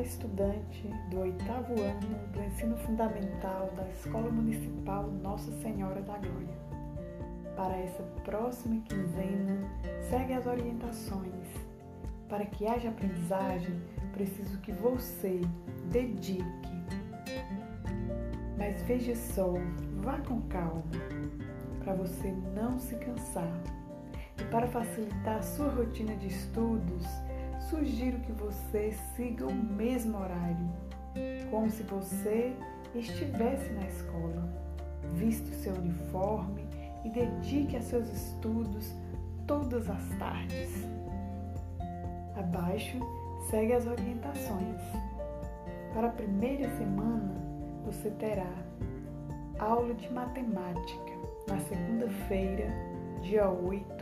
estudante do oitavo ano do ensino fundamental da Escola Municipal Nossa Senhora da Glória. Para essa próxima quinzena, segue as orientações. Para que haja aprendizagem, preciso que você dedique. Mas veja só, vá com calma, para você não se cansar. E para facilitar a sua rotina de estudos, sugiro que você siga o mesmo horário, como se você estivesse na escola. Vista o seu uniforme e dedique a seus estudos todas as tardes. Abaixo segue as orientações. Para a primeira semana, você terá aula de matemática na segunda-feira, dia 8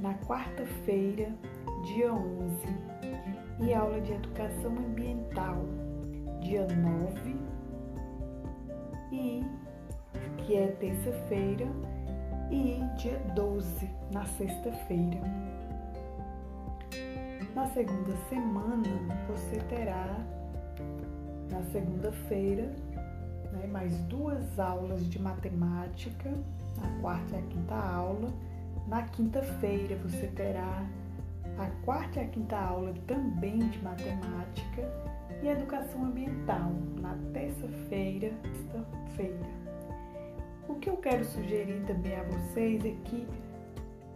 na quarta-feira, dia 11, e aula de educação ambiental, dia 9, e que é terça-feira, e dia 12, na sexta-feira. Na segunda semana, você terá, na segunda-feira, né, mais duas aulas de matemática, a quarta e a quinta aula na quinta-feira você terá a quarta e a quinta aula também de matemática e educação ambiental na terça-feira, sexta-feira. O que eu quero sugerir também a vocês é que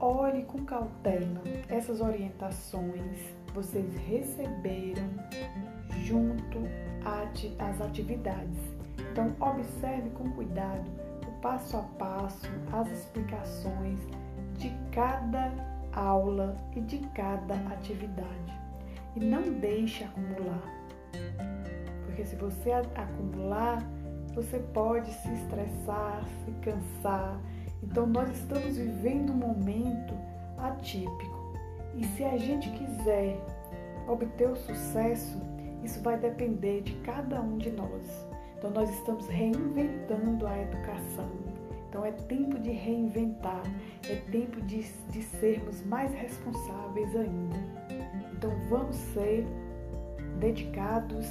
olhe com cautela essas orientações vocês receberam junto às atividades. Então observe com cuidado o passo a passo, as explicações de cada aula e de cada atividade. E não deixe acumular. Porque se você acumular, você pode se estressar, se cansar. Então nós estamos vivendo um momento atípico. E se a gente quiser obter o sucesso, isso vai depender de cada um de nós. Então nós estamos reinventando a educação então é tempo de reinventar, é tempo de, de sermos mais responsáveis ainda. Então vamos ser dedicados,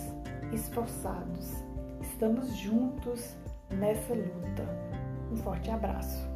esforçados. Estamos juntos nessa luta. Um forte abraço.